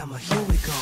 那么 here we go.